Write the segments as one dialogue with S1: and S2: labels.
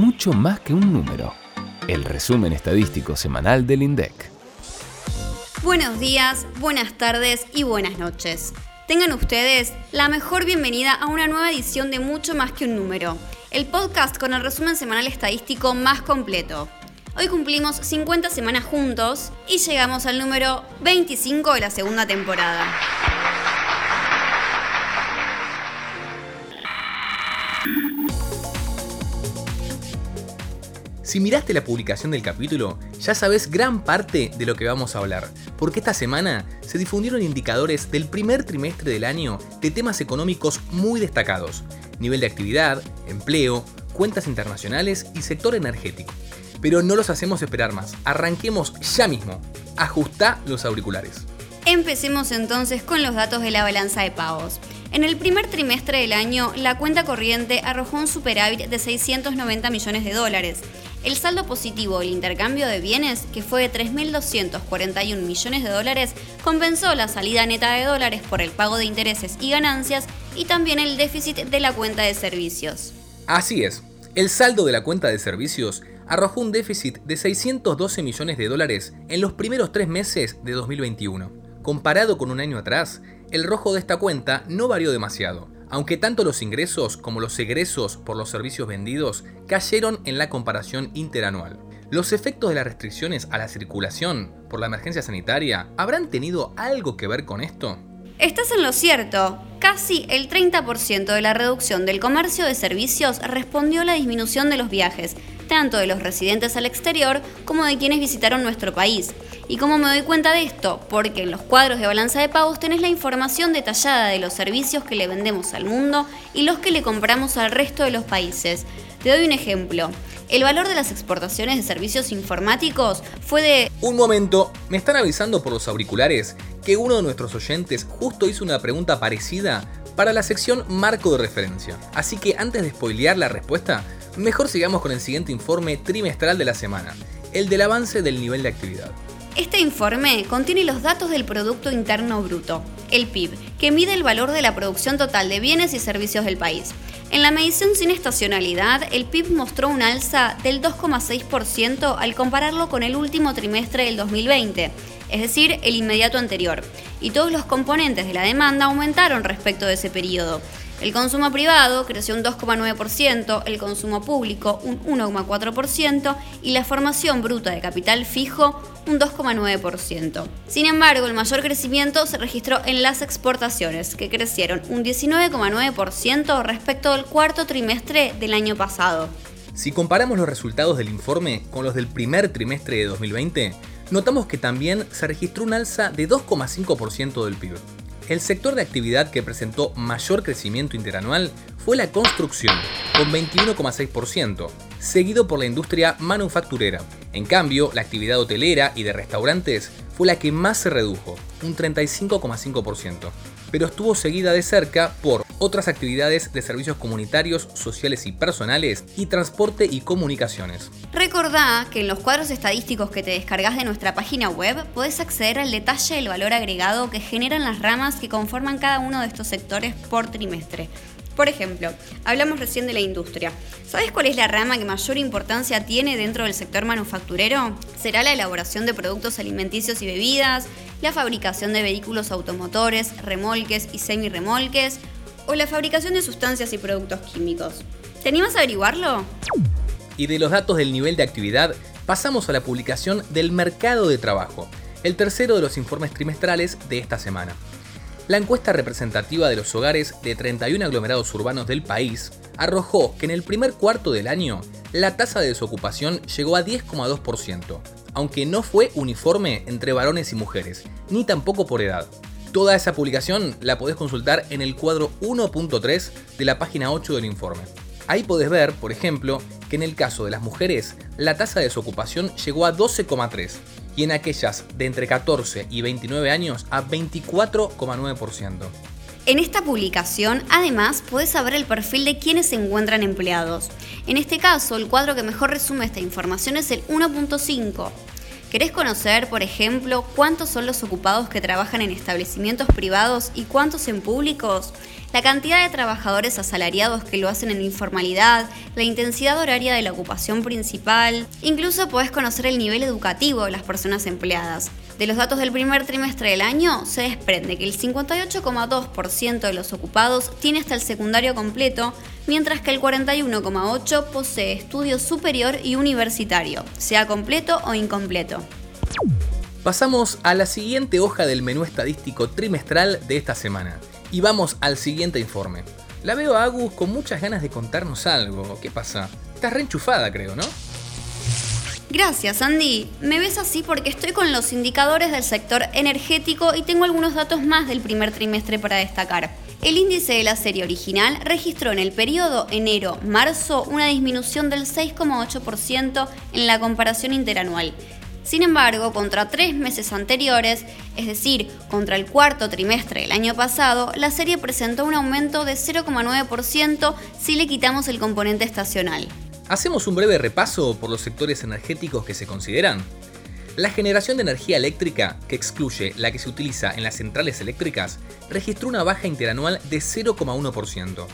S1: mucho más que un número. El resumen estadístico semanal del INDEC.
S2: Buenos días, buenas tardes y buenas noches. Tengan ustedes la mejor bienvenida a una nueva edición de Mucho más que un número, el podcast con el resumen semanal estadístico más completo. Hoy cumplimos 50 semanas juntos y llegamos al número 25 de la segunda temporada.
S3: Si miraste la publicación del capítulo, ya sabes gran parte de lo que vamos a hablar, porque esta semana se difundieron indicadores del primer trimestre del año de temas económicos muy destacados, nivel de actividad, empleo, cuentas internacionales y sector energético. Pero no los hacemos esperar más, arranquemos ya mismo, ajusta los auriculares.
S2: Empecemos entonces con los datos de la balanza de pagos. En el primer trimestre del año, la cuenta corriente arrojó un superávit de 690 millones de dólares, el saldo positivo del intercambio de bienes, que fue de 3.241 millones de dólares, compensó la salida neta de dólares por el pago de intereses y ganancias y también el déficit de la cuenta de servicios.
S3: Así es, el saldo de la cuenta de servicios arrojó un déficit de 612 millones de dólares en los primeros tres meses de 2021. Comparado con un año atrás, el rojo de esta cuenta no varió demasiado, aunque tanto los ingresos como los egresos por los servicios vendidos cayeron en la comparación interanual. ¿Los efectos de las restricciones a la circulación por la emergencia sanitaria habrán tenido algo que ver con esto?
S2: Estás en lo cierto. Casi el 30% de la reducción del comercio de servicios respondió a la disminución de los viajes, tanto de los residentes al exterior como de quienes visitaron nuestro país. ¿Y cómo me doy cuenta de esto? Porque en los cuadros de balanza de pagos tenés la información detallada de los servicios que le vendemos al mundo y los que le compramos al resto de los países. Te doy un ejemplo. El valor de las exportaciones de servicios informáticos fue de...
S3: Un momento, me están avisando por los auriculares que uno de nuestros oyentes justo hizo una pregunta parecida para la sección marco de referencia. Así que antes de spoilear la respuesta, mejor sigamos con el siguiente informe trimestral de la semana, el del avance del nivel de actividad.
S2: Este informe contiene los datos del Producto Interno Bruto, el PIB, que mide el valor de la producción total de bienes y servicios del país. En la medición sin estacionalidad, el PIB mostró un alza del 2,6% al compararlo con el último trimestre del 2020, es decir, el inmediato anterior, y todos los componentes de la demanda aumentaron respecto de ese periodo. El consumo privado creció un 2,9%, el consumo público un 1,4% y la formación bruta de capital fijo un 2,9%. Sin embargo, el mayor crecimiento se registró en las exportaciones, que crecieron un 19,9% respecto al cuarto trimestre del año pasado.
S3: Si comparamos los resultados del informe con los del primer trimestre de 2020, notamos que también se registró un alza de 2,5% del PIB. El sector de actividad que presentó mayor crecimiento interanual fue la construcción, con 21,6%, seguido por la industria manufacturera. En cambio, la actividad hotelera y de restaurantes fue la que más se redujo, un 35,5%, pero estuvo seguida de cerca por otras actividades de servicios comunitarios, sociales y personales y transporte y comunicaciones.
S2: Recordá que en los cuadros estadísticos que te descargas de nuestra página web podés acceder al detalle del valor agregado que generan las ramas que conforman cada uno de estos sectores por trimestre. Por ejemplo, hablamos recién de la industria. ¿Sabes cuál es la rama que mayor importancia tiene dentro del sector manufacturero? Será la elaboración de productos alimenticios y bebidas, la fabricación de vehículos automotores, remolques y semirremolques, o la fabricación de sustancias y productos químicos. ¿Te animas averiguarlo?
S3: Y de los datos del nivel de actividad, pasamos a la publicación del mercado de trabajo, el tercero de los informes trimestrales de esta semana. La encuesta representativa de los hogares de 31 aglomerados urbanos del país arrojó que en el primer cuarto del año la tasa de desocupación llegó a 10,2%, aunque no fue uniforme entre varones y mujeres, ni tampoco por edad. Toda esa publicación la podés consultar en el cuadro 1.3 de la página 8 del informe. Ahí podés ver, por ejemplo, que en el caso de las mujeres, la tasa de desocupación llegó a 12,3 y en aquellas de entre 14 y 29 años a 24,9%.
S2: En esta publicación, además, puedes saber el perfil de quienes se encuentran empleados. En este caso, el cuadro que mejor resume esta información es el 1.5. ¿Querés conocer, por ejemplo, cuántos son los ocupados que trabajan en establecimientos privados y cuántos en públicos? La cantidad de trabajadores asalariados que lo hacen en informalidad, la intensidad horaria de la ocupación principal, incluso podés conocer el nivel educativo de las personas empleadas. De los datos del primer trimestre del año se desprende que el 58,2% de los ocupados tiene hasta el secundario completo, mientras que el 41,8% posee estudio superior y universitario, sea completo o incompleto.
S3: Pasamos a la siguiente hoja del menú estadístico trimestral de esta semana. Y vamos al siguiente informe. La veo a Agus con muchas ganas de contarnos algo. ¿Qué pasa? Estás reenchufada, creo, ¿no?
S2: Gracias, Andy. Me ves así porque estoy con los indicadores del sector energético y tengo algunos datos más del primer trimestre para destacar. El índice de la serie original registró en el periodo enero-marzo una disminución del 6,8% en la comparación interanual. Sin embargo, contra tres meses anteriores, es decir, contra el cuarto trimestre del año pasado, la serie presentó un aumento de 0,9% si le quitamos el componente estacional.
S3: Hacemos un breve repaso por los sectores energéticos que se consideran. La generación de energía eléctrica, que excluye la que se utiliza en las centrales eléctricas, registró una baja interanual de 0,1%.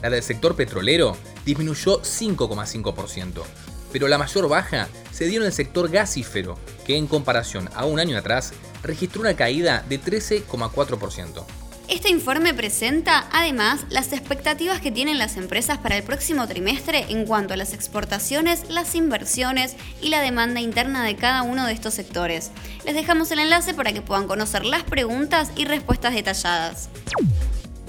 S3: La del sector petrolero disminuyó 5,5%, pero la mayor baja se dio en el sector gasífero, que en comparación a un año atrás registró una caída de 13,4%.
S2: Este informe presenta, además, las expectativas que tienen las empresas para el próximo trimestre en cuanto a las exportaciones, las inversiones y la demanda interna de cada uno de estos sectores. Les dejamos el enlace para que puedan conocer las preguntas y respuestas detalladas.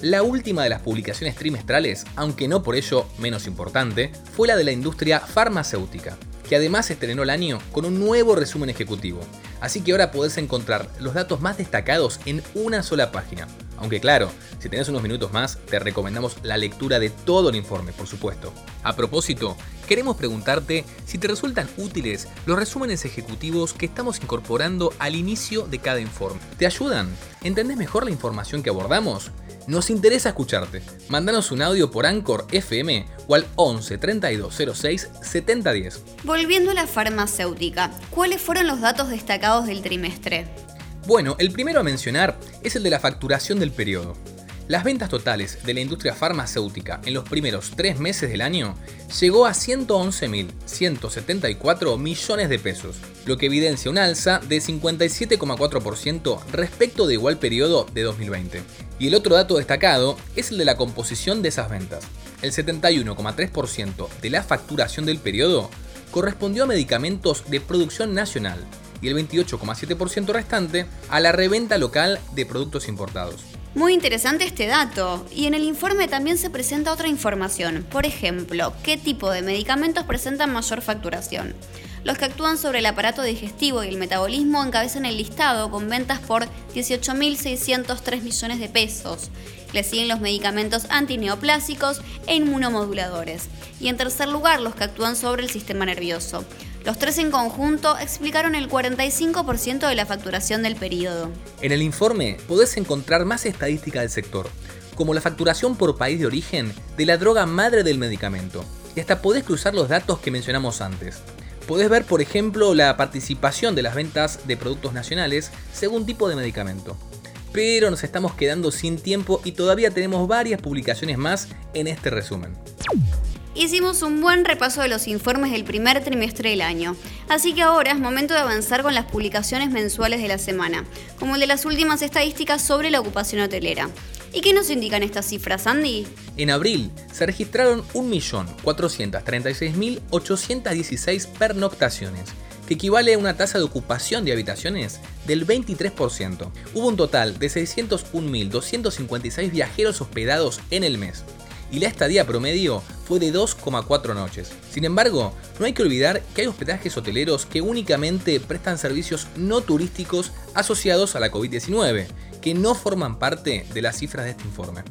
S3: La última de las publicaciones trimestrales, aunque no por ello menos importante, fue la de la industria farmacéutica que además estrenó el año con un nuevo resumen ejecutivo. Así que ahora podés encontrar los datos más destacados en una sola página. Aunque claro, si tenés unos minutos más, te recomendamos la lectura de todo el informe, por supuesto. A propósito, queremos preguntarte si te resultan útiles los resúmenes ejecutivos que estamos incorporando al inicio de cada informe. ¿Te ayudan? ¿Entendés mejor la información que abordamos? Nos interesa escucharte. Mándanos un audio por Anchor FM o al 11 32 06 70 10.
S2: Volviendo a la farmacéutica, ¿cuáles fueron los datos destacados del trimestre?
S3: Bueno, el primero a mencionar es el de la facturación del periodo. Las ventas totales de la industria farmacéutica en los primeros tres meses del año llegó a 111.174 millones de pesos, lo que evidencia un alza de 57,4% respecto de igual periodo de 2020. Y el otro dato destacado es el de la composición de esas ventas. El 71,3% de la facturación del periodo correspondió a medicamentos de producción nacional y el 28,7% restante a la reventa local de productos importados.
S2: Muy interesante este dato. Y en el informe también se presenta otra información. Por ejemplo, qué tipo de medicamentos presentan mayor facturación. Los que actúan sobre el aparato digestivo y el metabolismo encabezan el listado con ventas por 18.603 millones de pesos. Le siguen los medicamentos antineoplásicos e inmunomoduladores. Y en tercer lugar, los que actúan sobre el sistema nervioso. Los tres en conjunto explicaron el 45% de la facturación del periodo.
S3: En el informe podés encontrar más estadísticas del sector, como la facturación por país de origen de la droga madre del medicamento, y hasta podés cruzar los datos que mencionamos antes. Podés ver, por ejemplo, la participación de las ventas de productos nacionales según tipo de medicamento. Pero nos estamos quedando sin tiempo y todavía tenemos varias publicaciones más en este resumen.
S2: Hicimos un buen repaso de los informes del primer trimestre del año, así que ahora es momento de avanzar con las publicaciones mensuales de la semana, como el de las últimas estadísticas sobre la ocupación hotelera. ¿Y qué nos indican estas cifras, Andy?
S3: En abril se registraron 1.436.816 pernoctaciones, que equivale a una tasa de ocupación de habitaciones del 23%. Hubo un total de 601.256 viajeros hospedados en el mes, y la estadía promedio fue de 2,4 noches. Sin embargo, no hay que olvidar que hay hospedajes hoteleros que únicamente prestan servicios no turísticos asociados a la COVID-19, que no forman parte de las cifras de este informe.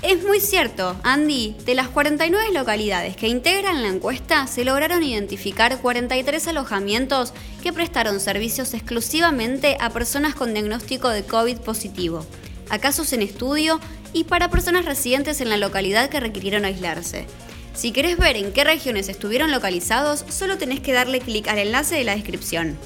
S2: Es muy cierto, Andy. De las 49 localidades que integran la encuesta, se lograron identificar 43 alojamientos que prestaron servicios exclusivamente a personas con diagnóstico de COVID positivo, a casos en estudio y para personas residentes en la localidad que requirieron aislarse. Si querés ver en qué regiones estuvieron localizados, solo tenés que darle clic al enlace de la descripción.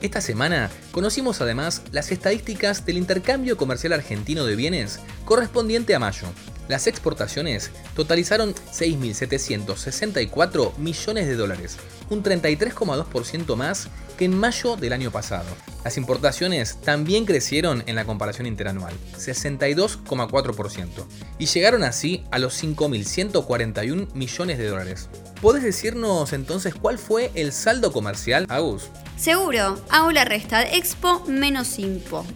S3: Esta semana conocimos además las estadísticas del intercambio comercial argentino de bienes correspondiente a mayo. Las exportaciones totalizaron 6.764 millones de dólares, un 33,2% más que en mayo del año pasado. Las importaciones también crecieron en la comparación interanual, 62,4%, y llegaron así a los 5.141 millones de dólares. ¿Podés decirnos entonces cuál fue el saldo comercial, Agus?
S2: Seguro, hago la resta Expo menos Impo.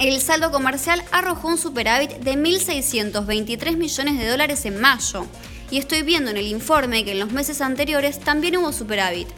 S2: El saldo comercial arrojó un superávit de 1.623 millones de dólares en mayo. Y estoy viendo en el informe que en los meses anteriores también hubo superávit.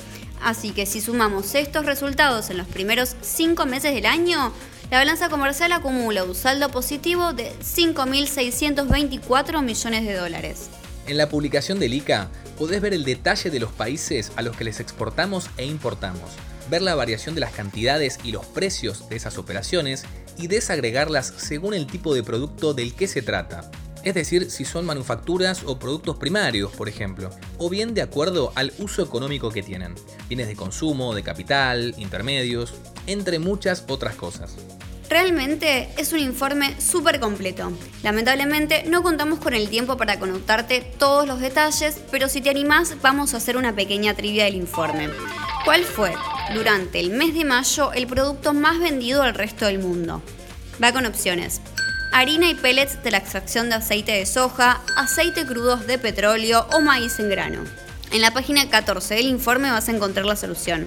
S2: Así que si sumamos estos resultados en los primeros 5 meses del año, la balanza comercial acumula un saldo positivo de 5.624 millones de dólares.
S3: En la publicación del ICA podés ver el detalle de los países a los que les exportamos e importamos, ver la variación de las cantidades y los precios de esas operaciones y desagregarlas según el tipo de producto del que se trata. Es decir, si son manufacturas o productos primarios, por ejemplo, o bien de acuerdo al uso económico que tienen, bienes de consumo, de capital, intermedios, entre muchas otras cosas.
S2: Realmente es un informe súper completo. Lamentablemente no contamos con el tiempo para conectarte todos los detalles, pero si te animás vamos a hacer una pequeña trivia del informe. ¿Cuál fue, durante el mes de mayo, el producto más vendido al resto del mundo? Va con opciones. Harina y pellets de la extracción de aceite de soja, aceite crudos de petróleo o maíz en grano. En la página 14 del informe vas a encontrar la solución.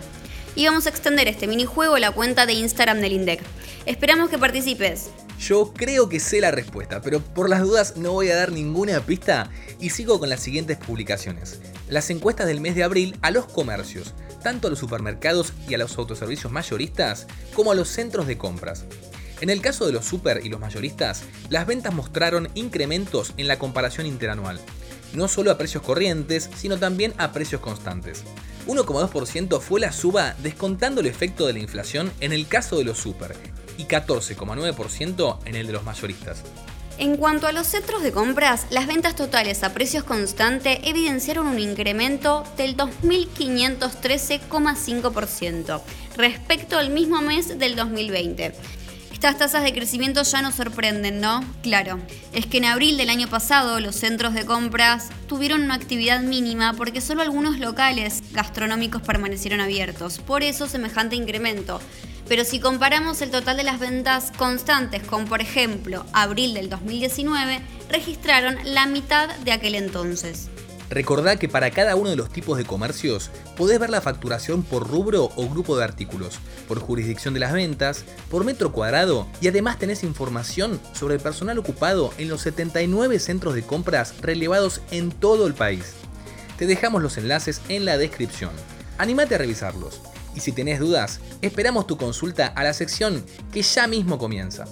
S2: Y vamos a extender este minijuego a la cuenta de Instagram del INDEC. Esperamos que participes.
S3: Yo creo que sé la respuesta, pero por las dudas no voy a dar ninguna pista y sigo con las siguientes publicaciones. Las encuestas del mes de abril a los comercios, tanto a los supermercados y a los autoservicios mayoristas como a los centros de compras. En el caso de los super y los mayoristas, las ventas mostraron incrementos en la comparación interanual, no solo a precios corrientes, sino también a precios constantes. 1,2% fue la suba descontando el efecto de la inflación en el caso de los super y 14,9% en el de los mayoristas.
S2: En cuanto a los centros de compras, las ventas totales a precios constantes evidenciaron un incremento del 2.513,5% respecto al mismo mes del 2020. Estas tasas de crecimiento ya nos sorprenden, ¿no? Claro, es que en abril del año pasado los centros de compras tuvieron una actividad mínima porque solo algunos locales gastronómicos permanecieron abiertos, por eso semejante incremento. Pero si comparamos el total de las ventas constantes con, por ejemplo, abril del 2019, registraron la mitad de aquel entonces.
S3: Recordá que para cada uno de los tipos de comercios podés ver la facturación por rubro o grupo de artículos, por jurisdicción de las ventas, por metro cuadrado y además tenés información sobre el personal ocupado en los 79 centros de compras relevados en todo el país. Te dejamos los enlaces en la descripción. Anímate a revisarlos. Y si tenés dudas, esperamos tu consulta a la sección que ya mismo comienza.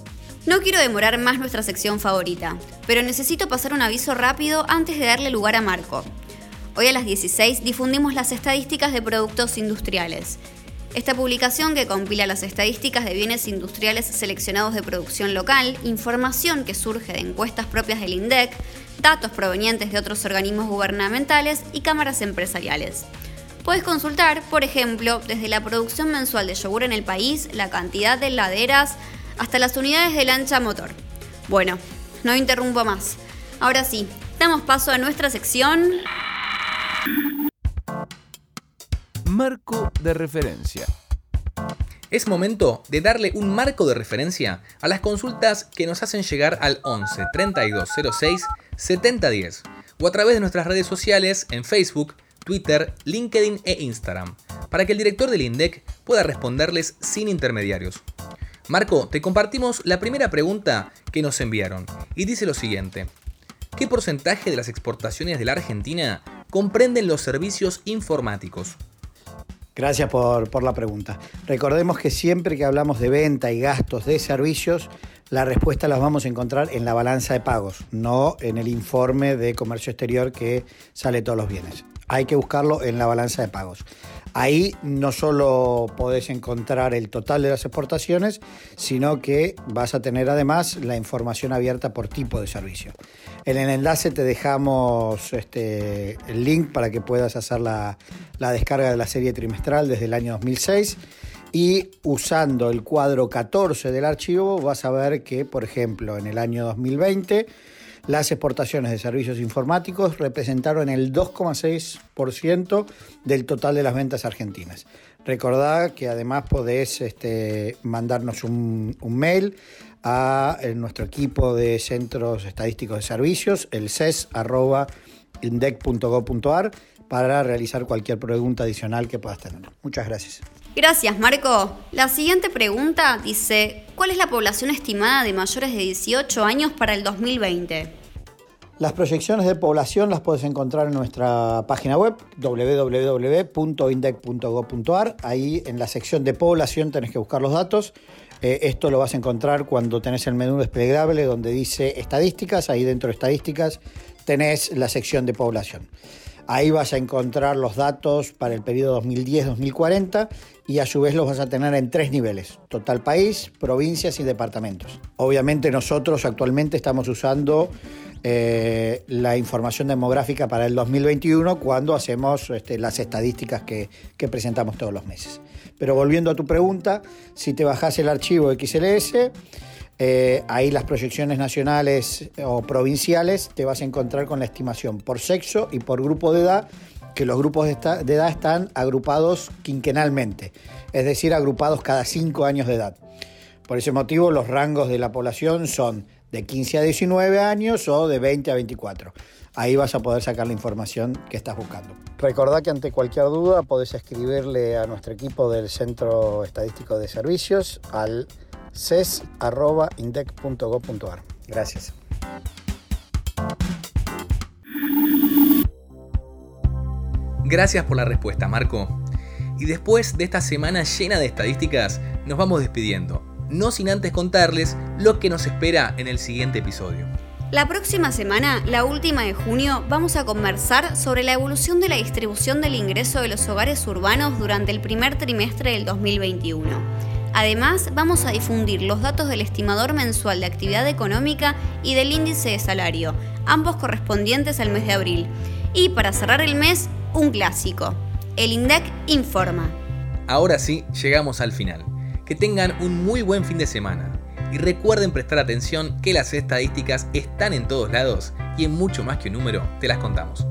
S2: No quiero demorar más nuestra sección favorita, pero necesito pasar un aviso rápido antes de darle lugar a Marco. Hoy a las 16 difundimos las estadísticas de productos industriales. Esta publicación que compila las estadísticas de bienes industriales seleccionados de producción local, información que surge de encuestas propias del INDEC, datos provenientes de otros organismos gubernamentales y cámaras empresariales. Puedes consultar, por ejemplo, desde la producción mensual de yogur en el país, la cantidad de heladeras, hasta las unidades de lancha motor. Bueno, no interrumpo más. Ahora sí, damos paso a nuestra sección...
S1: Marco de referencia.
S3: Es momento de darle un marco de referencia a las consultas que nos hacen llegar al 11 3206 7010 o a través de nuestras redes sociales en Facebook, Twitter, LinkedIn e Instagram, para que el director del INDEC pueda responderles sin intermediarios. Marco, te compartimos la primera pregunta que nos enviaron y dice lo siguiente. ¿Qué porcentaje de las exportaciones de la Argentina comprenden los servicios informáticos?
S4: Gracias por, la pregunta. Recordemos que siempre que hablamos de venta y gastos de servicios, la respuesta las vamos a encontrar en la balanza de pagos, no en el informe de comercio exterior que sale todos los bienes. Hay que buscarlo en la balanza de pagos. Ahí no solo podés encontrar el total de las exportaciones, sino que vas a tener además la información abierta por tipo de servicio. En el enlace te dejamos este, el link para que puedas hacer la, la descarga de la serie trimestral desde el año 2006 Y usando el cuadro 14 del archivo vas a ver que, por ejemplo, en el año 2020 las exportaciones de servicios informáticos representaron el 2,6% del total de las ventas argentinas. Recordad que además podés este, mandarnos un, mail a eh, nuestro equipo de Centros Estadísticos de Servicios, el ces.indec.gov.ar, para realizar cualquier pregunta adicional que puedas tener. Muchas gracias.
S2: Gracias, Marco. La siguiente pregunta dice, ¿cuál es la población estimada de mayores de 18 años para el 2020?
S4: Las proyecciones de población las puedes encontrar en nuestra página web www.indec.gov.ar. Ahí en la sección de población tenés que buscar los datos. Eh, esto lo vas a encontrar cuando tenés el menú desplegable donde dice estadísticas. Ahí dentro de estadísticas tenés la sección de población. Ahí vas a encontrar los datos para el periodo 2010-2040 y a su vez los vas a tener en tres niveles, total país, provincias y departamentos. Obviamente nosotros actualmente estamos usando eh, la información demográfica para el 2021 cuando hacemos este, las estadísticas que, presentamos todos los meses. Pero volviendo a tu pregunta, si te bajas el archivo XLS, eh, ahí las proyecciones nacionales o provinciales te vas a encontrar con la estimación por sexo y por grupo de edad, que los grupos de, de edad están agrupados quinquenalmente, es decir, agrupados cada cinco años de edad. Por ese motivo, los rangos de la población son de 15 a 19 años o de 20 a 24. Ahí vas a poder sacar la información que estás buscando. Recordá que ante cualquier duda podés escribirle a nuestro equipo del Centro Estadístico de Servicios al ces.indec.gov.ar. Gracias.
S3: Gracias por la respuesta, Marco. Y después de esta semana llena de estadísticas, nos vamos despidiendo, no sin antes contarles lo que nos espera en el siguiente episodio.
S2: La próxima semana, la última de junio, vamos a conversar sobre la evolución de la distribución del ingreso de los hogares urbanos durante el primer trimestre del 2021. Además, vamos a difundir los datos del estimador mensual de actividad económica y del índice de salario, ambos correspondientes al mes de abril. Y para cerrar el mes, un clásico. El INDEC informa.
S3: Ahora sí, llegamos al final. Que tengan un muy buen fin de semana. Y recuerden prestar atención que las estadísticas están en todos lados y en mucho más que un número te las contamos.